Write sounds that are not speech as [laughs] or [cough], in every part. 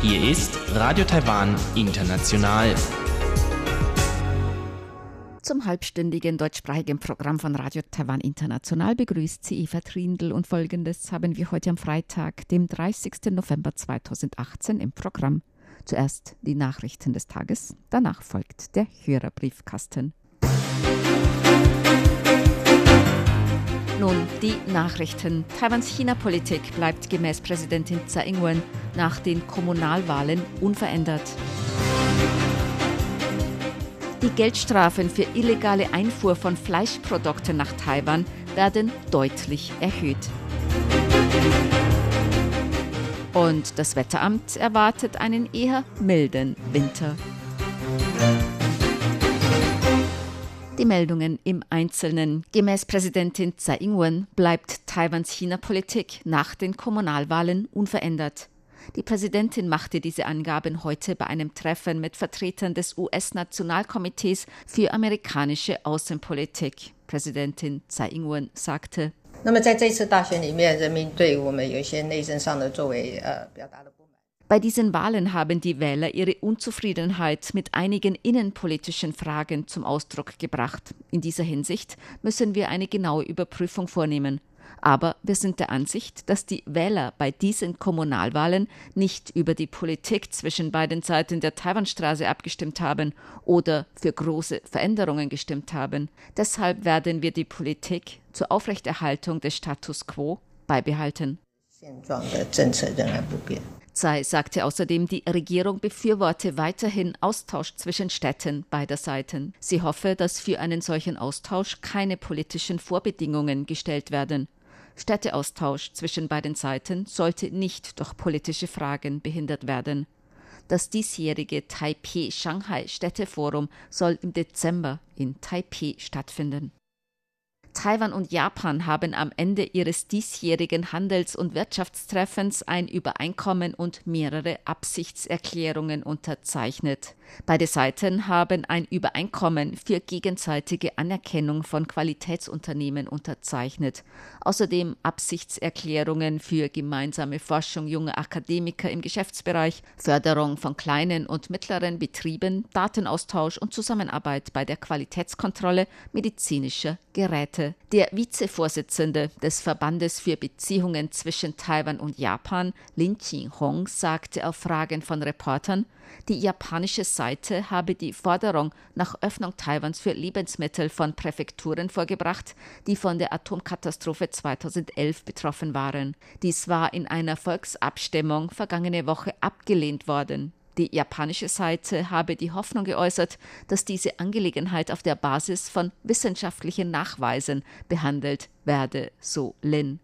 Hier ist Radio Taiwan International. Zum halbstündigen deutschsprachigen Programm von Radio Taiwan International begrüßt sie Eva Trindl und folgendes haben wir heute am Freitag, dem 30. November 2018 im Programm. Zuerst die Nachrichten des Tages, danach folgt der Hörerbriefkasten. Musik nun die Nachrichten. Taiwans China-Politik bleibt gemäß Präsidentin Tsai Ing-wen nach den Kommunalwahlen unverändert. Die Geldstrafen für illegale Einfuhr von Fleischprodukten nach Taiwan werden deutlich erhöht. Und das Wetteramt erwartet einen eher milden Winter. Die Meldungen im Einzelnen. Gemäß Präsidentin Tsai Ing-wen bleibt Taiwans China-Politik nach den Kommunalwahlen unverändert. Die Präsidentin machte diese Angaben heute bei einem Treffen mit Vertretern des US-Nationalkomitees für amerikanische Außenpolitik. Präsidentin Tsai Ing-wen sagte, Bei diesen Wahlen haben die Wähler ihre Unzufriedenheit mit einigen innenpolitischen Fragen zum Ausdruck gebracht. In dieser Hinsicht müssen wir eine genaue Überprüfung vornehmen. Aber wir sind der Ansicht, dass die Wähler bei diesen Kommunalwahlen nicht über die Politik zwischen beiden Seiten der Taiwanstraße abgestimmt haben oder für große Veränderungen gestimmt haben. Deshalb werden wir die Politik zur Aufrechterhaltung des Status quo beibehalten. Tsai sagte außerdem, die Regierung befürworte weiterhin Austausch zwischen Städten beider Seiten. Sie hoffe, dass für einen solchen Austausch keine politischen Vorbedingungen gestellt werden. Städteaustausch zwischen beiden Seiten sollte nicht durch politische Fragen behindert werden. Das diesjährige Taipei-Shanghai-Städteforum soll im Dezember in Taipei stattfinden. Taiwan und Japan haben am Ende ihres diesjährigen Handels- und Wirtschaftstreffens ein Übereinkommen und mehrere Absichtserklärungen unterzeichnet. Beide Seiten haben ein Übereinkommen für gegenseitige Anerkennung von Qualitätsunternehmen unterzeichnet. Außerdem Absichtserklärungen für gemeinsame Forschung junger Akademiker im Geschäftsbereich, Förderung von kleinen und mittleren Betrieben, Datenaustausch und Zusammenarbeit bei der Qualitätskontrolle medizinischer Geräte. Der Vizevorsitzende des Verbandes für Beziehungen zwischen Taiwan und Japan, Lin Qinghong, sagte auf Fragen von Reportern, die japanische Seite habe die Forderung nach Öffnung Taiwans für Lebensmittel von Präfekturen vorgebracht, die von der Atomkatastrophe 2011 betroffen waren. Dies war in einer Volksabstimmung vergangene Woche abgelehnt worden. Die japanische Seite habe die Hoffnung geäußert, dass diese Angelegenheit auf der Basis von wissenschaftlichen Nachweisen behandelt werde, so Lin.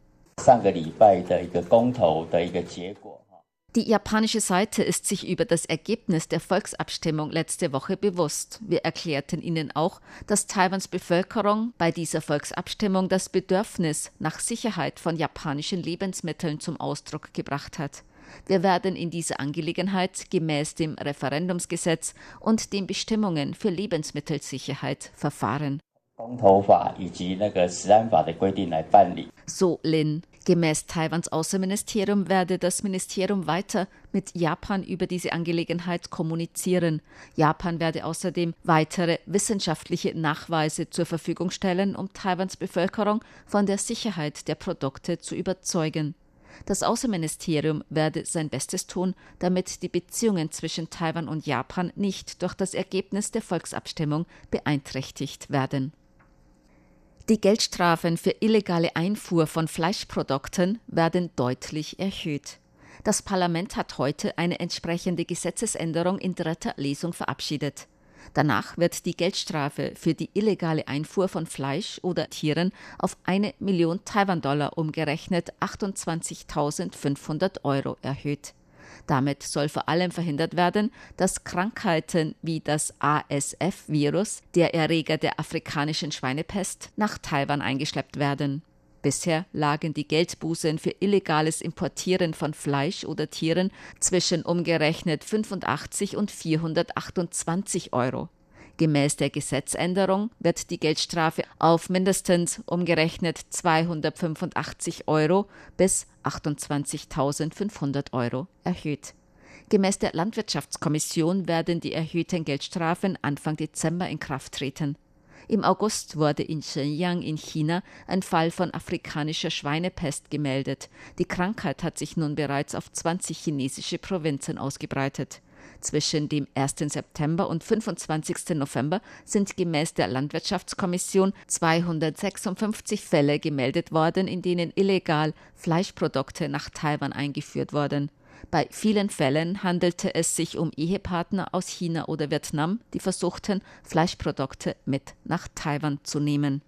Die japanische Seite ist sich über das Ergebnis der Volksabstimmung letzte Woche bewusst. Wir erklärten ihnen auch, dass Taiwans Bevölkerung bei dieser Volksabstimmung das Bedürfnis nach Sicherheit von japanischen Lebensmitteln zum Ausdruck gebracht hat. Wir werden in dieser Angelegenheit gemäß dem Referendumsgesetz und den Bestimmungen für Lebensmittelsicherheit verfahren. So Lin. Gemäß Taiwans Außenministerium werde das Ministerium weiter mit Japan über diese Angelegenheit kommunizieren. Japan werde außerdem weitere wissenschaftliche Nachweise zur Verfügung stellen, um Taiwans Bevölkerung von der Sicherheit der Produkte zu überzeugen. Das Außenministerium werde sein Bestes tun, damit die Beziehungen zwischen Taiwan und Japan nicht durch das Ergebnis der Volksabstimmung beeinträchtigt werden. Die Geldstrafen für illegale Einfuhr von Fleischprodukten werden deutlich erhöht. Das Parlament hat heute eine entsprechende Gesetzesänderung in dritter Lesung verabschiedet. Danach wird die Geldstrafe für die illegale Einfuhr von Fleisch oder Tieren auf eine Million Taiwan-Dollar umgerechnet 28.500 Euro erhöht. Damit soll vor allem verhindert werden, dass Krankheiten wie das ASF-Virus, der Erreger der afrikanischen Schweinepest, nach Taiwan eingeschleppt werden. Bisher lagen die Geldbußen für illegales Importieren von Fleisch oder Tieren zwischen umgerechnet 85 und 428 Euro. Gemäß der Gesetzänderung wird die Geldstrafe auf mindestens umgerechnet 285 Euro bis 28.500 Euro erhöht. Gemäß der Landwirtschaftskommission werden die erhöhten Geldstrafen Anfang Dezember in Kraft treten. Im August wurde in Shenyang in China ein Fall von afrikanischer Schweinepest gemeldet. Die Krankheit hat sich nun bereits auf 20 chinesische Provinzen ausgebreitet. Zwischen dem 1. September und 25. November sind gemäß der Landwirtschaftskommission 256 Fälle gemeldet worden, in denen illegal Fleischprodukte nach Taiwan eingeführt wurden. Bei vielen Fällen handelte es sich um Ehepartner aus China oder Vietnam, die versuchten, Fleischprodukte mit nach Taiwan zu nehmen.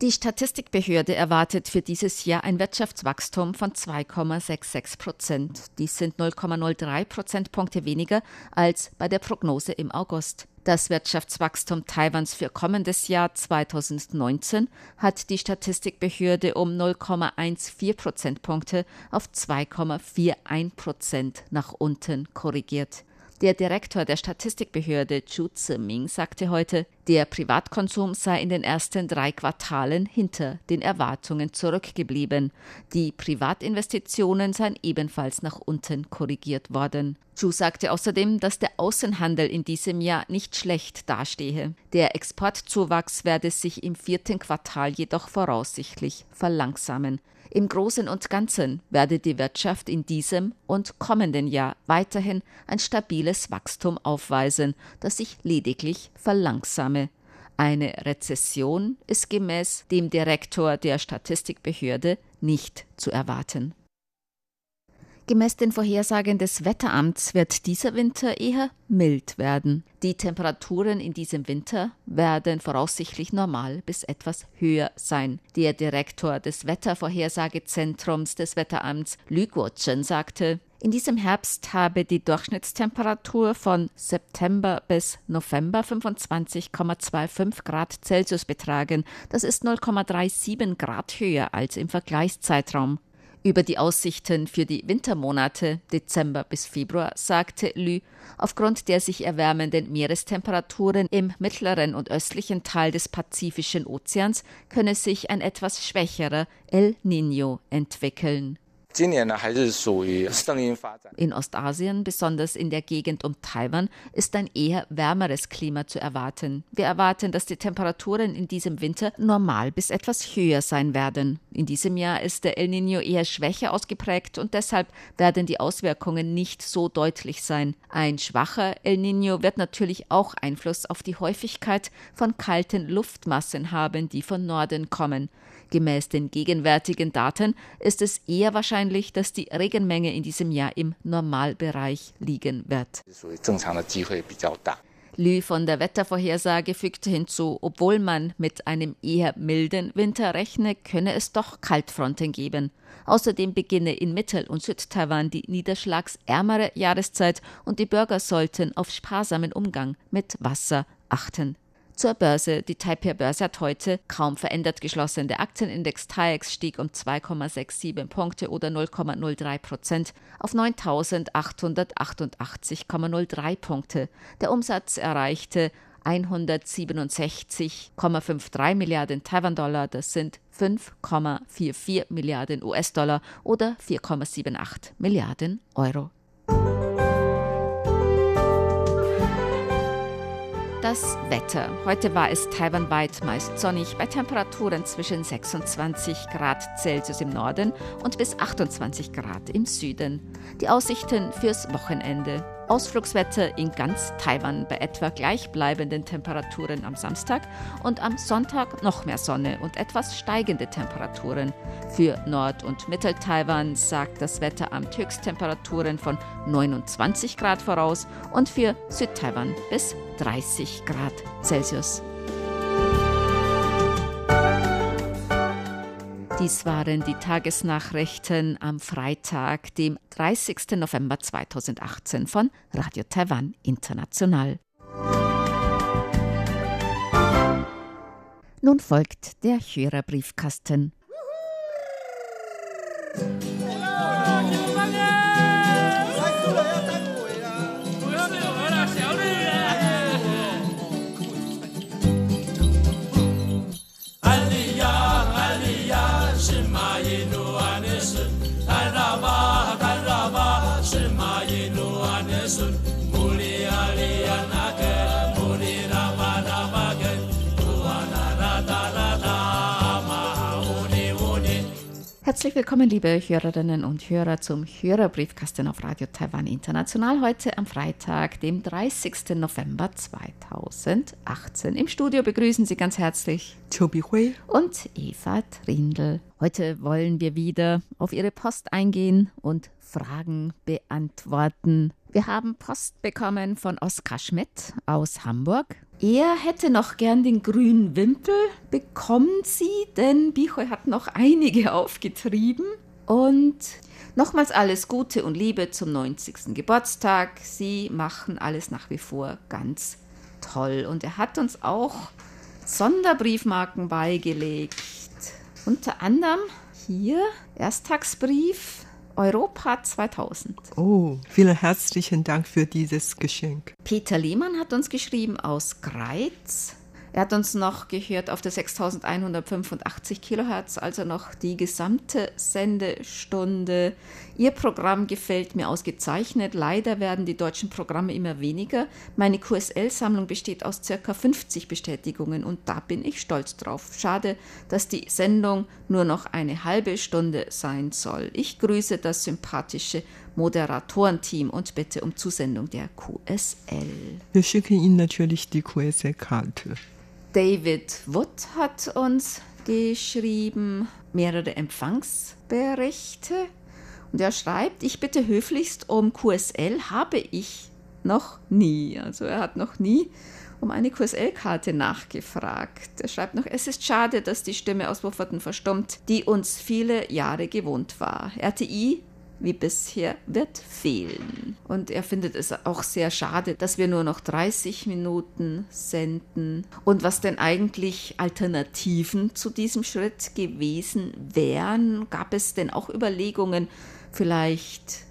Die Statistikbehörde erwartet für dieses Jahr ein Wirtschaftswachstum von 2,66 Prozent. Dies sind 0,03 Prozentpunkte weniger als bei der Prognose im August. Das Wirtschaftswachstum Taiwans für kommendes Jahr 2019 hat die Statistikbehörde um 0,14 Prozentpunkte auf 2,41 Prozent nach unten korrigiert. Der Direktor der Statistikbehörde Chu Ziming sagte heute, der Privatkonsum sei in den ersten drei Quartalen hinter den Erwartungen zurückgeblieben. Die Privatinvestitionen seien ebenfalls nach unten korrigiert worden. Chu sagte außerdem, dass der Außenhandel in diesem Jahr nicht schlecht dastehe. Der Exportzuwachs werde sich im vierten Quartal jedoch voraussichtlich verlangsamen. Im Großen und Ganzen werde die Wirtschaft in diesem und kommenden Jahr weiterhin ein stabiles Wachstum aufweisen, das sich lediglich verlangsame. Eine Rezession ist gemäß dem Direktor der Statistikbehörde nicht zu erwarten. Gemäß den Vorhersagen des Wetteramts wird dieser Winter eher mild werden. Die Temperaturen in diesem Winter werden voraussichtlich normal bis etwas höher sein. Der Direktor des Wettervorhersagezentrums des Wetteramts Lü Guochen sagte, in diesem Herbst habe die Durchschnittstemperatur von September bis November 25,25 Grad Celsius betragen. Das ist 0,37 Grad höher als im Vergleichszeitraum. Über die Aussichten für die Wintermonate Dezember bis Februar sagte Lü, aufgrund der sich erwärmenden Meerestemperaturen im mittleren und östlichen Teil des Pazifischen Ozeans könne sich ein etwas schwächerer El Niño entwickeln. In Ostasien, besonders in der Gegend um Taiwan, ist ein eher wärmeres Klima zu erwarten. Wir erwarten, dass die Temperaturen in diesem Winter normal bis etwas höher sein werden. In diesem Jahr ist der El Niño eher schwächer ausgeprägt und deshalb werden die Auswirkungen nicht so deutlich sein. Ein schwacher El Niño wird natürlich auch Einfluss auf die Häufigkeit von kalten Luftmassen haben, die von Norden kommen. Gemäß den gegenwärtigen Daten ist es eher wahrscheinlich, dass die Regenmenge in diesem Jahr im Normalbereich liegen wird. Lü von der Wettervorhersage fügte hinzu, obwohl man mit einem eher milden Winter rechne, könne es doch Kaltfronten geben. Außerdem beginne in Mittel- und Südtaiwan die niederschlagsärmere Jahreszeit und die Bürger sollten auf sparsamen Umgang mit Wasser achten. Zur Börse. Die Taipei-Börse hat heute kaum verändert geschlossen. Der Aktienindex TAIEX stieg um 2,67 Punkte oder 0,03 Prozent auf 9.888,03 Punkte. Der Umsatz erreichte 167,53 Milliarden Taiwan-Dollar, das sind 5,44 Milliarden US-Dollar oder 4,78 Milliarden Euro. Das Wetter. Heute war es taiwanweit meist sonnig bei Temperaturen zwischen 26 Grad Celsius im Norden und bis 28 Grad im Süden. Die Aussichten fürs Wochenende. Ausflugswetter in ganz Taiwan bei etwa gleichbleibenden Temperaturen am Samstag und am Sonntag noch mehr Sonne und etwas steigende Temperaturen. Für Nord- und Mittel-Taiwan sagt das Wetteramt Höchsttemperaturen von 29 Grad voraus und für Südtaiwan bis 30 Grad Celsius. Dies waren die Tagesnachrichten am Freitag, dem 30. November 2018 von Radio Taiwan International. Nun folgt der Hörerbriefkasten. Herzlich willkommen, liebe Hörerinnen und Hörer, zum Hörerbriefkasten auf Radio Taiwan International. Heute am Freitag, dem 30. November 2018. Im Studio begrüßen Sie ganz herzlich Chobi Hui und Eva Trindl. Heute wollen wir wieder auf Ihre Post eingehen und Fragen beantworten. Wir haben Post bekommen von Oskar Schmidt aus Hamburg. Er hätte noch gern den grünen Wimpel. Bekommen Sie, denn Bichoy hat noch einige [laughs] aufgetrieben. Und nochmals alles Gute und Liebe zum 90. Geburtstag. Sie machen alles nach wie vor ganz toll. Und er hat uns auch Sonderbriefmarken beigelegt. Unter anderem hier Ersttagsbrief Europa 2000. Oh, vielen herzlichen Dank für dieses Geschenk. Peter Lehmann hat uns geschrieben aus Greiz. Er hat uns noch gehört auf der 6185 Kilohertz, also noch die gesamte Sendestunde. Ihr Programm gefällt mir ausgezeichnet. Leider werden die deutschen Programme immer weniger. Meine QSL-Sammlung besteht aus circa 50 Bestätigungen und da bin ich stolz drauf. Schade, dass die Sendung nur noch eine halbe Stunde sein soll. Ich grüße das sympathische Moderatorenteam und bitte um Zusendung der QSL. Wir schicken Ihnen natürlich die QSL-Karte. David Wood hat uns geschrieben mehrere Empfangsberichte und er schreibt, ich bitte höflichst um QSL habe ich noch nie. Also er hat noch nie um eine QSL-Karte nachgefragt. Er schreibt noch, es ist schade, dass die Stimme aus Wufferten verstummt, die uns viele Jahre gewohnt war. RTI wie bisher wird fehlen. Und er findet es auch sehr schade, dass wir nur noch 30 Minuten senden. Und was denn eigentlich Alternativen zu diesem Schritt gewesen wären? Gab es denn auch Überlegungen, vielleicht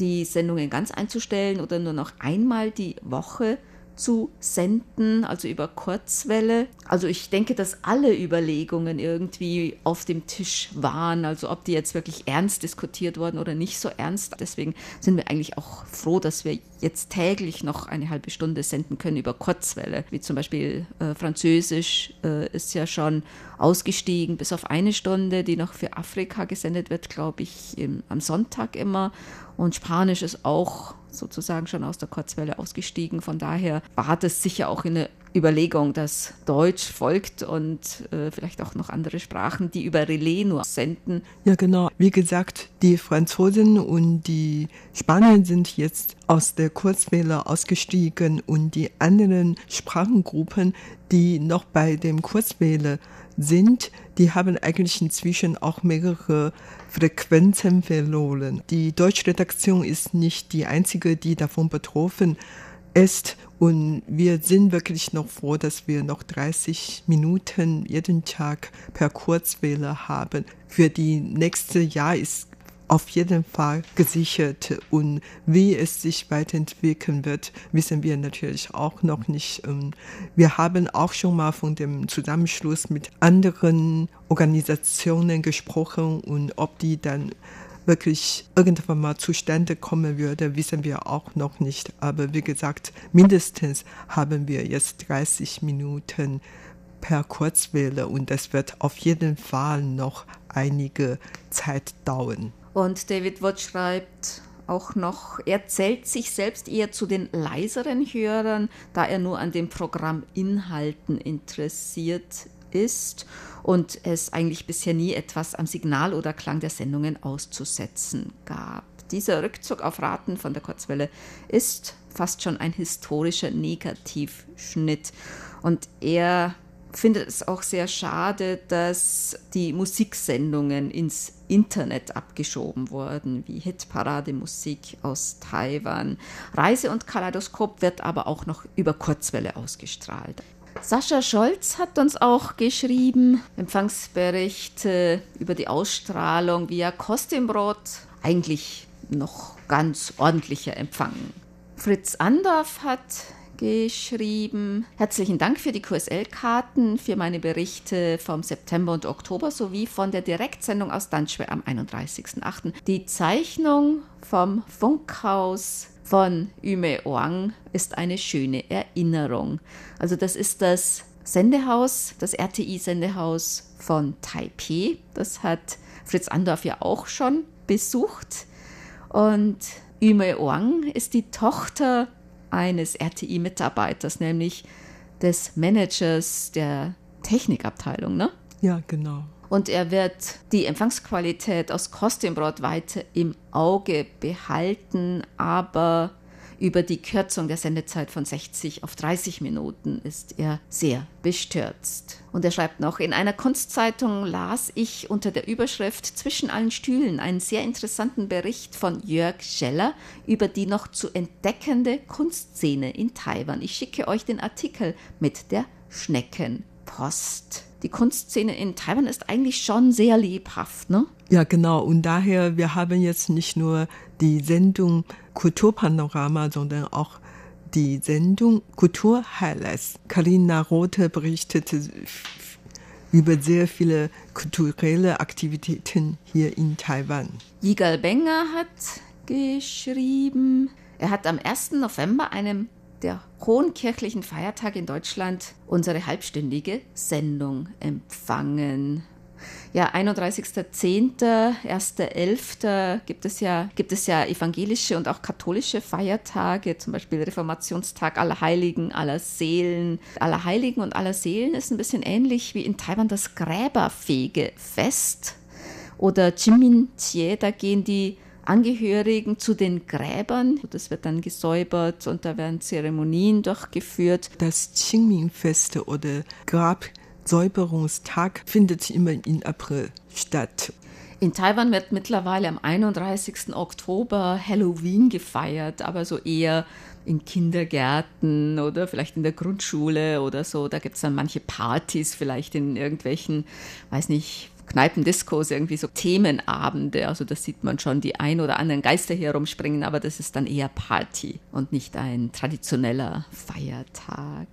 die Sendungen ganz einzustellen oder nur noch einmal die Woche zu senden, also über Kurzwelle. Also ich denke, dass alle Überlegungen irgendwie auf dem Tisch waren, also ob die jetzt wirklich ernst diskutiert wurden oder nicht so ernst. Deswegen sind wir eigentlich auch froh, dass wir jetzt täglich noch eine halbe Stunde senden können über Kurzwelle, wie zum Beispiel äh, Französisch äh, ist ja schon ausgestiegen bis auf eine Stunde, die noch für Afrika gesendet wird, glaube ich, im, am Sonntag immer. Und Spanisch ist auch sozusagen schon aus der Kurzwelle ausgestiegen. Von daher war das sicher auch eine Überlegung, dass Deutsch folgt und äh, vielleicht auch noch andere Sprachen, die über Relais nur senden. Ja, genau. Wie gesagt, die Franzosen und die Spanier sind jetzt aus der Kurzwelle ausgestiegen und die anderen Sprachengruppen, die noch bei dem Kurzwelle sind, die haben eigentlich inzwischen auch mehrere Frequenzen verloren. Die Deutschredaktion ist nicht die einzige, die davon betroffen ist. Und wir sind wirklich noch froh, dass wir noch 30 Minuten jeden Tag per Kurzwelle haben. Für die nächste Jahr ist auf jeden Fall gesichert. Und wie es sich weiterentwickeln wird, wissen wir natürlich auch noch nicht. Ähm, wir haben auch schon mal von dem Zusammenschluss mit anderen Organisationen gesprochen und ob die dann wirklich irgendwann mal zustande kommen würde, wissen wir auch noch nicht. Aber wie gesagt, mindestens haben wir jetzt 30 Minuten per Kurzwelle und das wird auf jeden Fall noch einige Zeit dauern. Und David Watt schreibt auch noch, er zählt sich selbst eher zu den leiseren Hörern, da er nur an den Programminhalten interessiert ist und es eigentlich bisher nie etwas am Signal oder Klang der Sendungen auszusetzen gab. Dieser Rückzug auf Raten von der Kurzwelle ist fast schon ein historischer Negativschnitt. Und er finde es auch sehr schade, dass die Musiksendungen ins Internet abgeschoben wurden, wie Hitparade-Musik aus Taiwan. Reise und Kaleidoskop wird aber auch noch über Kurzwelle ausgestrahlt. Sascha Scholz hat uns auch geschrieben, Empfangsberichte über die Ausstrahlung via Kostümbrot. Eigentlich noch ganz ordentlicher Empfang. Fritz Andorf hat geschrieben. Herzlichen Dank für die QSL-Karten, für meine Berichte vom September und Oktober sowie von der Direktsendung aus Danschwe am 31.08. Die Zeichnung vom Funkhaus von Yume Oang ist eine schöne Erinnerung. Also das ist das Sendehaus, das RTI-Sendehaus von Taipei. Das hat Fritz Andorf ja auch schon besucht. Und Yume Wang ist die Tochter eines RTI-Mitarbeiters, nämlich des Managers der Technikabteilung, ne? Ja, genau. Und er wird die Empfangsqualität aus Kostimbrot weiter im Auge behalten, aber über die Kürzung der Sendezeit von 60 auf 30 Minuten ist er sehr bestürzt. Und er schreibt noch, in einer Kunstzeitung las ich unter der Überschrift Zwischen allen Stühlen einen sehr interessanten Bericht von Jörg Scheller über die noch zu entdeckende Kunstszene in Taiwan. Ich schicke euch den Artikel mit der Schneckenpost die Kunstszene in Taiwan ist eigentlich schon sehr lebhaft, ne? Ja, genau. Und daher, wir haben jetzt nicht nur die Sendung Kulturpanorama, sondern auch die Sendung Kulturhighlights. Karina Rothe berichtete über sehr viele kulturelle Aktivitäten hier in Taiwan. Yigal Benger hat geschrieben, er hat am 1. November, einem der hohen kirchlichen Feiertag in Deutschland unsere halbstündige Sendung empfangen. Ja, 31.10., 1.11. gibt es ja, gibt es ja evangelische und auch katholische Feiertage, zum Beispiel Reformationstag aller Heiligen, aller Seelen. Aller Heiligen und aller Seelen ist ein bisschen ähnlich wie in Taiwan das Gräberfegefest oder Jimin Jie, da gehen die Angehörigen zu den Gräbern. Das wird dann gesäubert und da werden Zeremonien durchgeführt. Das Qingming-Fest oder Grabsäuberungstag findet immer im April statt. In Taiwan wird mittlerweile am 31. Oktober Halloween gefeiert, aber so eher in Kindergärten oder vielleicht in der Grundschule oder so. Da gibt es dann manche Partys, vielleicht in irgendwelchen, weiß nicht, Kneipendiskos, irgendwie so Themenabende. Also das sieht man schon, die ein oder anderen Geister hier rumspringen, aber das ist dann eher Party und nicht ein traditioneller Feiertag.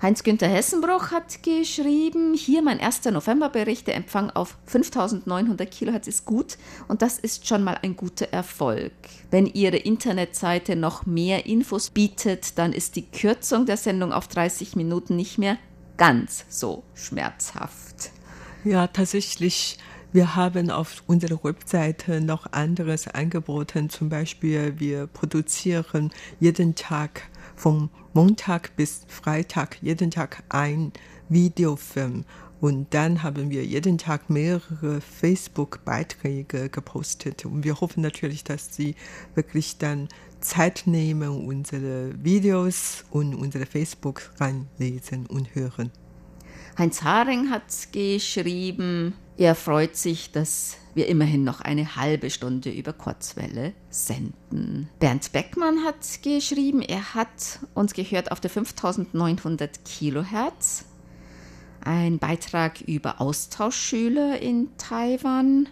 Heinz-Günther Hessenbruch hat geschrieben, hier mein erster Novemberbericht, der Empfang auf 5900 Kilohertz ist gut und das ist schon mal ein guter Erfolg. Wenn Ihre Internetseite noch mehr Infos bietet, dann ist die Kürzung der Sendung auf 30 Minuten nicht mehr ganz so schmerzhaft. Ja, tatsächlich. Wir haben auf unserer Webseite noch anderes angeboten. Zum Beispiel, wir produzieren jeden Tag von Montag bis Freitag, jeden Tag ein Videofilm. Und dann haben wir jeden Tag mehrere Facebook-Beiträge gepostet. Und wir hoffen natürlich, dass Sie wirklich dann Zeit nehmen, unsere Videos und unsere Facebook reinlesen und hören. Heinz Haring hat geschrieben, er freut sich, dass wir immerhin noch eine halbe Stunde über Kurzwelle senden. Bernd Beckmann hat geschrieben, er hat uns gehört auf der 5900 Kilohertz. Ein Beitrag über Austauschschüler in Taiwan.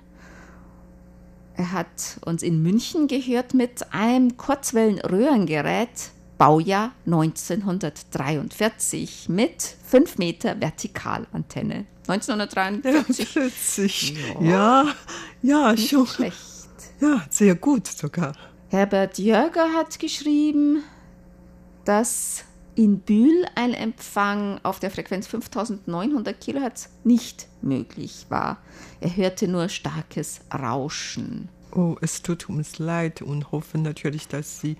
Er hat uns in München gehört mit einem Kurzwellenröhrengerät Baujahr 1943 mit 5 Meter Vertikalantenne. 1943. Ja, ja, ja schon. Schlecht. Ja, sehr gut sogar. Herbert Jörger hat geschrieben, dass in Bühl ein Empfang auf der Frequenz 5900 Kilohertz nicht möglich war. Er hörte nur starkes Rauschen. Oh, es tut uns leid und hoffen natürlich, dass Sie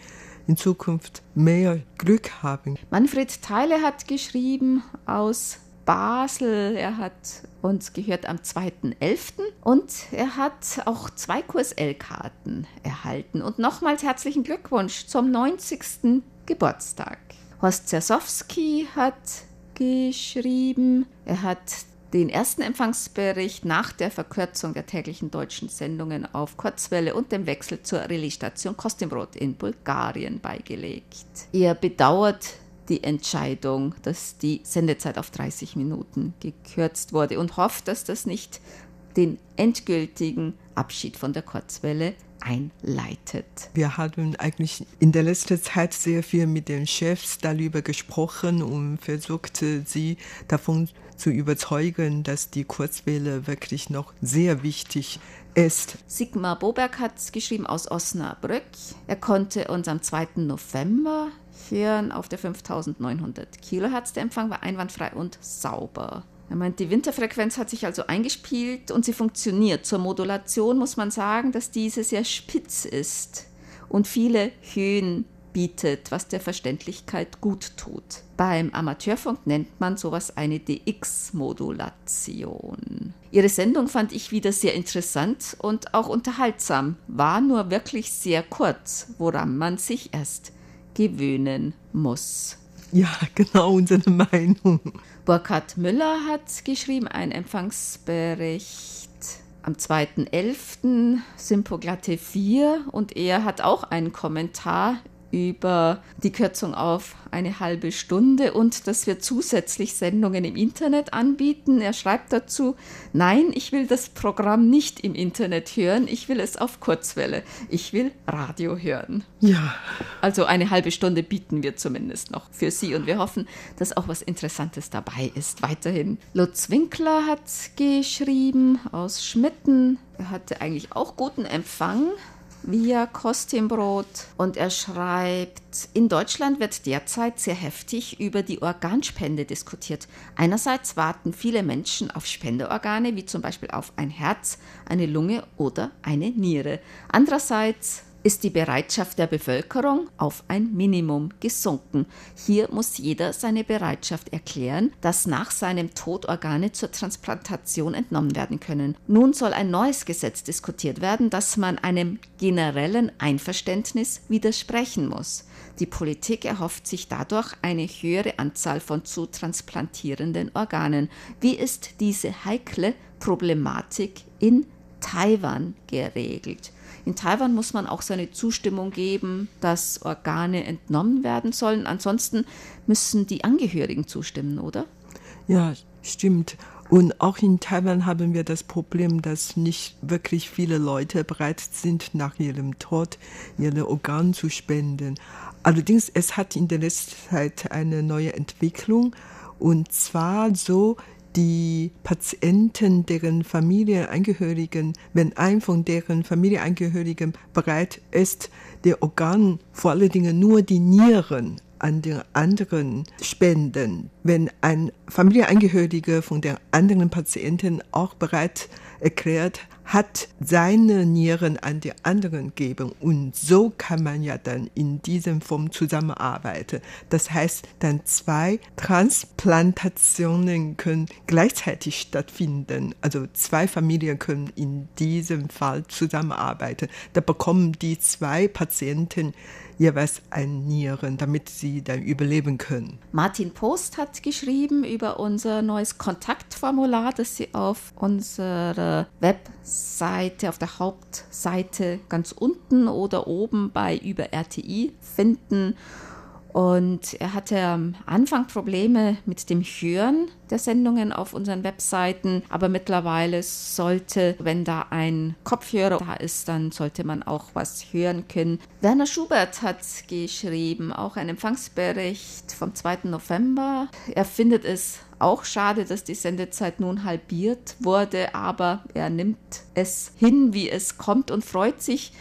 in Zukunft mehr Glück haben. Manfred Theile hat geschrieben aus Basel. Er hat uns gehört am 2.11. und er hat auch zwei QSL-Karten erhalten. Und nochmals herzlichen Glückwunsch zum 90. Geburtstag. Horst Zersowski hat geschrieben, er hat den ersten Empfangsbericht nach der Verkürzung der täglichen deutschen Sendungen auf Kurzwelle und dem Wechsel zur Relaisstation Kostimbrot in Bulgarien beigelegt. Er bedauert die Entscheidung, dass die Sendezeit auf 30 Minuten gekürzt wurde und hofft, dass das nicht den endgültigen Abschied von der Kurzwelle einleitet. Wir haben eigentlich in der letzten Zeit sehr viel mit den Chefs darüber gesprochen und versucht, sie davon zu überzeugen, dass die Kurzwelle wirklich noch sehr wichtig ist. Sigmar Boberg hat geschrieben aus Osnabrück. Er konnte uns am 2. November hören auf der 5900 Kilohertz. Der Empfang war einwandfrei und sauber. Er meint, die Winterfrequenz hat sich also eingespielt und sie funktioniert. Zur Modulation muss man sagen, dass diese sehr spitz ist und viele Höhen bietet, was der Verständlichkeit gut tut. Beim Amateurfunk nennt man sowas eine DX-Modulation. Ihre Sendung fand ich wieder sehr interessant und auch unterhaltsam, war nur wirklich sehr kurz, woran man sich erst gewöhnen muss. Ja, genau unsere Meinung. Burkhard Müller hat geschrieben, ein Empfangsbericht am 2.11. Sympoglatte 4 und er hat auch einen Kommentar über die Kürzung auf eine halbe Stunde und dass wir zusätzlich Sendungen im Internet anbieten. Er schreibt dazu, nein, ich will das Programm nicht im Internet hören, ich will es auf Kurzwelle. Ich will Radio hören. Ja. Also eine halbe Stunde bieten wir zumindest noch für Sie und wir hoffen, dass auch was Interessantes dabei ist. Weiterhin Lutz Winkler hat geschrieben aus Schmitten. Er hatte eigentlich auch guten Empfang via Kostimbrot und er schreibt, in Deutschland wird derzeit sehr heftig über die Organspende diskutiert. Einerseits warten viele Menschen auf Spendeorgane, wie zum Beispiel auf ein Herz, eine Lunge oder eine Niere. Andererseits ist die Bereitschaft der Bevölkerung auf ein Minimum gesunken. Hier muss jeder seine Bereitschaft erklären, dass nach seinem Tod Organe zur Transplantation entnommen werden können. Nun soll ein neues Gesetz diskutiert werden, das man einem generellen Einverständnis widersprechen muss. Die Politik erhofft sich dadurch eine höhere Anzahl von zu transplantierenden Organen. Wie ist diese heikle Problematik in Taiwan geregelt? In Taiwan muss man auch seine Zustimmung geben, dass Organe entnommen werden sollen. Ansonsten müssen die Angehörigen zustimmen, oder? Ja, stimmt. Und auch in Taiwan haben wir das Problem, dass nicht wirklich viele Leute bereit sind, nach ihrem Tod ihre Organe zu spenden. Allerdings, es hat in der letzten Zeit eine neue Entwicklung. Und zwar so, die Patienten, deren Familienangehörigen, wenn ein von deren Familienangehörigen bereit ist, der Organ, vor allen Dingen nur die Nieren an den anderen spenden. Wenn ein Familienangehöriger von den anderen Patienten auch bereit erklärt, hat seine Nieren an die anderen geben. Und so kann man ja dann in diesem Form zusammenarbeiten. Das heißt, dann zwei Transplantationen können gleichzeitig stattfinden. Also zwei Familien können in diesem Fall zusammenarbeiten. Da bekommen die zwei Patienten jeweils ein Nieren, damit sie dann überleben können. Martin Post hat geschrieben über unser neues Kontaktformular, das Sie auf unserer Webseite, auf der Hauptseite ganz unten oder oben bei über RTI finden. Und er hatte am Anfang Probleme mit dem Hören der Sendungen auf unseren Webseiten, aber mittlerweile sollte, wenn da ein Kopfhörer da ist, dann sollte man auch was hören können. Werner Schubert hat geschrieben, auch ein Empfangsbericht vom 2. November. Er findet es auch schade, dass die Sendezeit nun halbiert wurde, aber er nimmt es hin, wie es kommt und freut sich,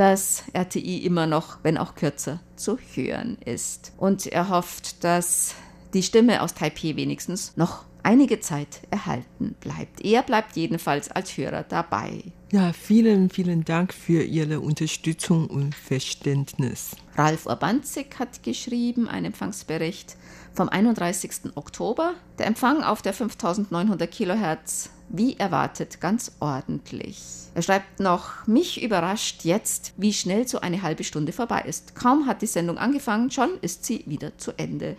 dass RTI immer noch, wenn auch kürzer, zu hören ist. Und er hofft, dass die Stimme aus Taipei wenigstens noch einige Zeit erhalten bleibt. Er bleibt jedenfalls als Hörer dabei. Ja, vielen, vielen Dank für Ihre Unterstützung und Verständnis. Ralf Urbanzig hat geschrieben, ein Empfangsbericht vom 31. Oktober. Der Empfang auf der 5900 Kilohertz wie erwartet ganz ordentlich. Er schreibt noch, mich überrascht jetzt, wie schnell so eine halbe Stunde vorbei ist. Kaum hat die Sendung angefangen, schon ist sie wieder zu Ende.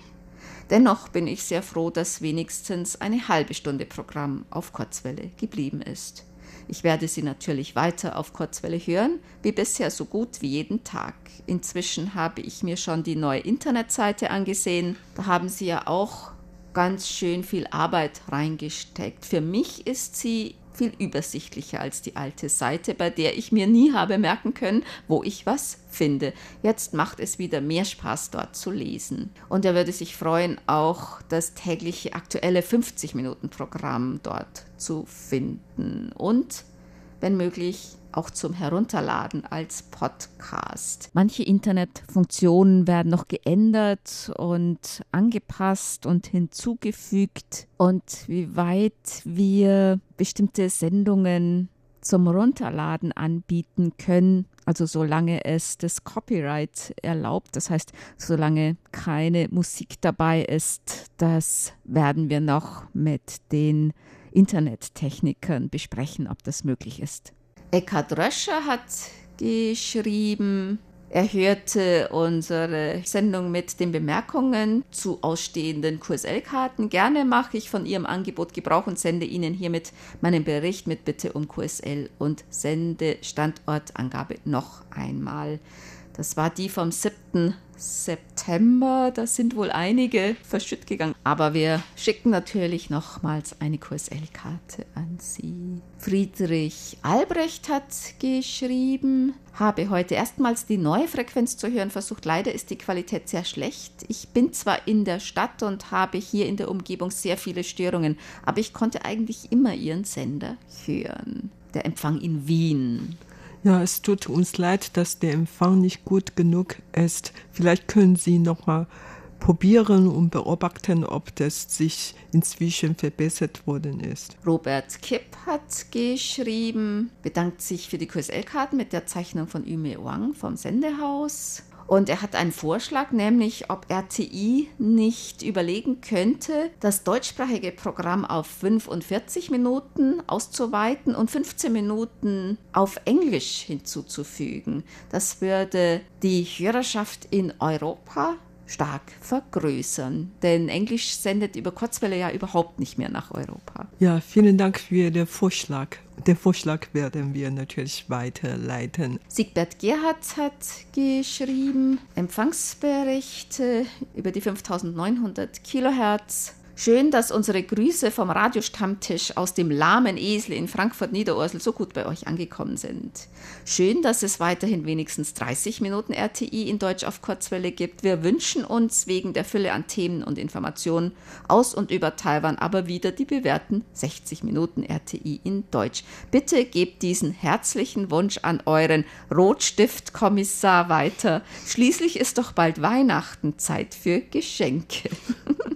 Dennoch bin ich sehr froh, dass wenigstens eine halbe Stunde Programm auf Kurzwelle geblieben ist. Ich werde sie natürlich weiter auf Kurzwelle hören, wie bisher so gut wie jeden Tag. Inzwischen habe ich mir schon die neue Internetseite angesehen. Da haben sie ja auch ganz schön viel Arbeit reingesteckt. Für mich ist sie viel übersichtlicher als die alte Seite, bei der ich mir nie habe merken können, wo ich was finde. Jetzt macht es wieder mehr Spaß, dort zu lesen. Und er würde sich freuen, auch das tägliche aktuelle 50-Minuten-Programm dort zu finden. Und wenn möglich auch zum Herunterladen als Podcast. Manche Internetfunktionen werden noch geändert und angepasst und hinzugefügt. Und wie weit wir bestimmte Sendungen zum Runterladen anbieten können, also solange es das Copyright erlaubt, das heißt, solange keine Musik dabei ist, das werden wir noch mit den Internettechnikern besprechen, ob das möglich ist. Eckhard Röscher hat geschrieben, er hörte unsere Sendung mit den Bemerkungen zu ausstehenden QSL-Karten. Gerne mache ich von Ihrem Angebot Gebrauch und sende Ihnen hiermit meinen Bericht mit Bitte um QSL und sende Standortangabe noch einmal. Das war die vom 7. September. Da sind wohl einige verschütt gegangen. Aber wir schicken natürlich nochmals eine QSL-Karte an Sie. Friedrich Albrecht hat geschrieben, habe heute erstmals die neue Frequenz zu hören versucht. Leider ist die Qualität sehr schlecht. Ich bin zwar in der Stadt und habe hier in der Umgebung sehr viele Störungen, aber ich konnte eigentlich immer Ihren Sender hören. Der Empfang in Wien. Ja, es tut uns leid, dass der Empfang nicht gut genug ist. Vielleicht können Sie noch mal probieren und beobachten, ob das sich inzwischen verbessert worden ist. Robert Kipp hat geschrieben, bedankt sich für die QSL-Karten mit der Zeichnung von Yume Wang vom Sendehaus. Und er hat einen Vorschlag, nämlich ob RTI nicht überlegen könnte, das deutschsprachige Programm auf 45 Minuten auszuweiten und 15 Minuten auf Englisch hinzuzufügen. Das würde die Hörerschaft in Europa stark vergrößern. Denn Englisch sendet über Kurzwelle ja überhaupt nicht mehr nach Europa. Ja, vielen Dank für den Vorschlag. Den Vorschlag werden wir natürlich weiterleiten. Siegbert Gerhardt hat geschrieben, Empfangsberichte über die 5900 Kilohertz Schön, dass unsere Grüße vom Radiostammtisch aus dem lahmen Esel in Frankfurt-Niederursel so gut bei euch angekommen sind. Schön, dass es weiterhin wenigstens 30 Minuten RTI in Deutsch auf Kurzwelle gibt. Wir wünschen uns wegen der Fülle an Themen und Informationen aus und über Taiwan aber wieder die bewährten 60 Minuten RTI in Deutsch. Bitte gebt diesen herzlichen Wunsch an euren Rotstiftkommissar weiter. Schließlich ist doch bald Weihnachten, Zeit für Geschenke. [laughs]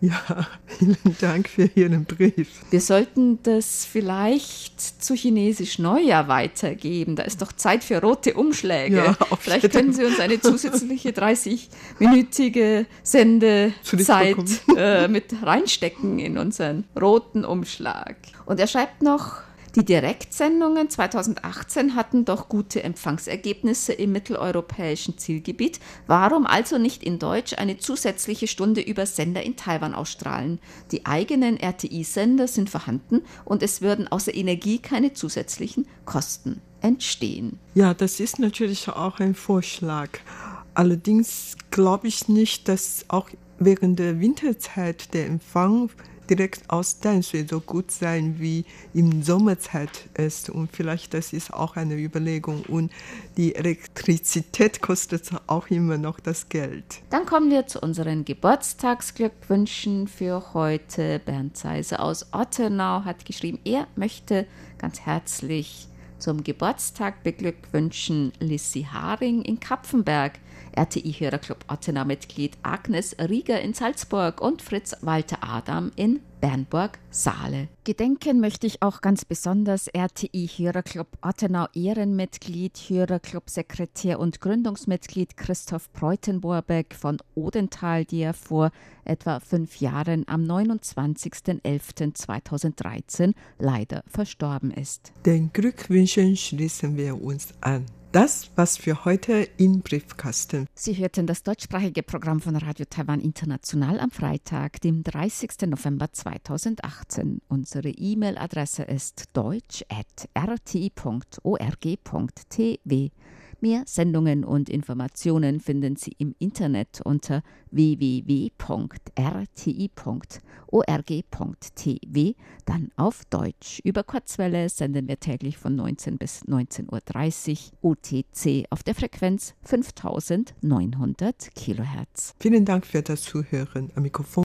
Ja, vielen Dank für Ihren Brief. Wir sollten das vielleicht zu Chinesisch Neujahr weitergeben. Da ist doch Zeit für rote Umschläge. Ja, vielleicht können Sie uns eine zusätzliche 30-minütige Sendezeit äh, mit reinstecken in unseren roten Umschlag. Und er schreibt noch, die Direktsendungen 2018 hatten doch gute Empfangsergebnisse im mitteleuropäischen Zielgebiet. Warum also nicht in Deutsch eine zusätzliche Stunde über Sender in Taiwan ausstrahlen? Die eigenen RTI-Sender sind vorhanden und es würden außer Energie keine zusätzlichen Kosten entstehen. Ja, das ist natürlich auch ein Vorschlag. Allerdings glaube ich nicht, dass auch während der Winterzeit der Empfang direkt aus Danshui so gut sein, wie im Sommerzeit ist. Und vielleicht das ist auch eine Überlegung. Und die Elektrizität kostet auch immer noch das Geld. Dann kommen wir zu unseren Geburtstagsglückwünschen für heute. Bernd Seiser aus Ottenau hat geschrieben, er möchte ganz herzlich zum Geburtstag beglückwünschen Lissy Haring in Kapfenberg. RTI-Hörerclub Ottenau-Mitglied Agnes Rieger in Salzburg und Fritz Walter Adam in Bernburg-Saale. Gedenken möchte ich auch ganz besonders RTI-Hörerclub Ottenau Ehrenmitglied, Hörerclub-Sekretär und Gründungsmitglied Christoph Breutenborbeck von Odenthal, der vor etwa fünf Jahren am 29.11.2013 leider verstorben ist. Den Glückwünschen schließen wir uns an das, was für heute im Briefkasten. Sie hörten das deutschsprachige Programm von Radio Taiwan International am Freitag, dem 30. November 2018. Unsere E-Mail-Adresse ist deutsch.rt.org.tw. Mehr Sendungen und Informationen finden Sie im Internet unter www.rti.org.tw, dann auf Deutsch. Über Kurzwelle senden wir täglich von 19 bis 19.30 Uhr UTC auf der Frequenz 5900 kHz. Vielen Dank für das Zuhören. Am Mikrofon